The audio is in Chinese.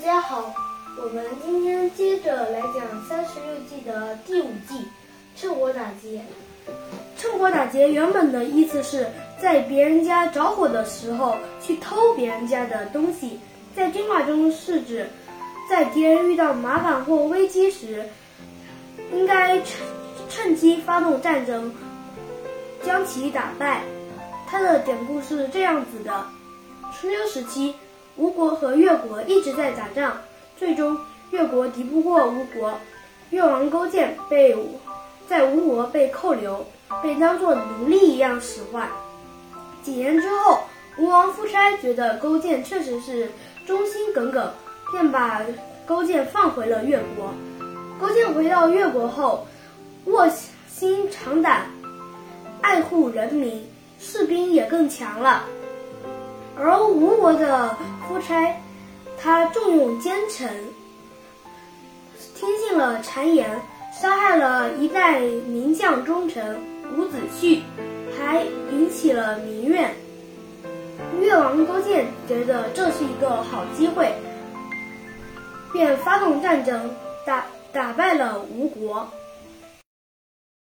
大家好，我们今天接着来讲《三十六计》的第五计“趁火打劫”。趁火打劫原本的意思是在别人家着火的时候去偷别人家的东西，在军话中是指在敌人遇到麻烦或危机时，应该趁趁机发动战争，将其打败。它的典故是这样子的：春秋时期。吴国和越国一直在打仗，最终越国敌不过吴国，越王勾践被在吴国被扣留，被当作奴隶一样使唤。几年之后，吴王夫差觉得勾践确实是忠心耿耿，便把勾践放回了越国。勾践回到越国后，卧薪尝胆，爱护人民，士兵也更强了。而吴国的夫差，他重用奸臣，听信了谗言，杀害了一代名将忠臣伍子胥，还引起了民怨。越王勾践觉得这是一个好机会，便发动战争，打打败了吴国。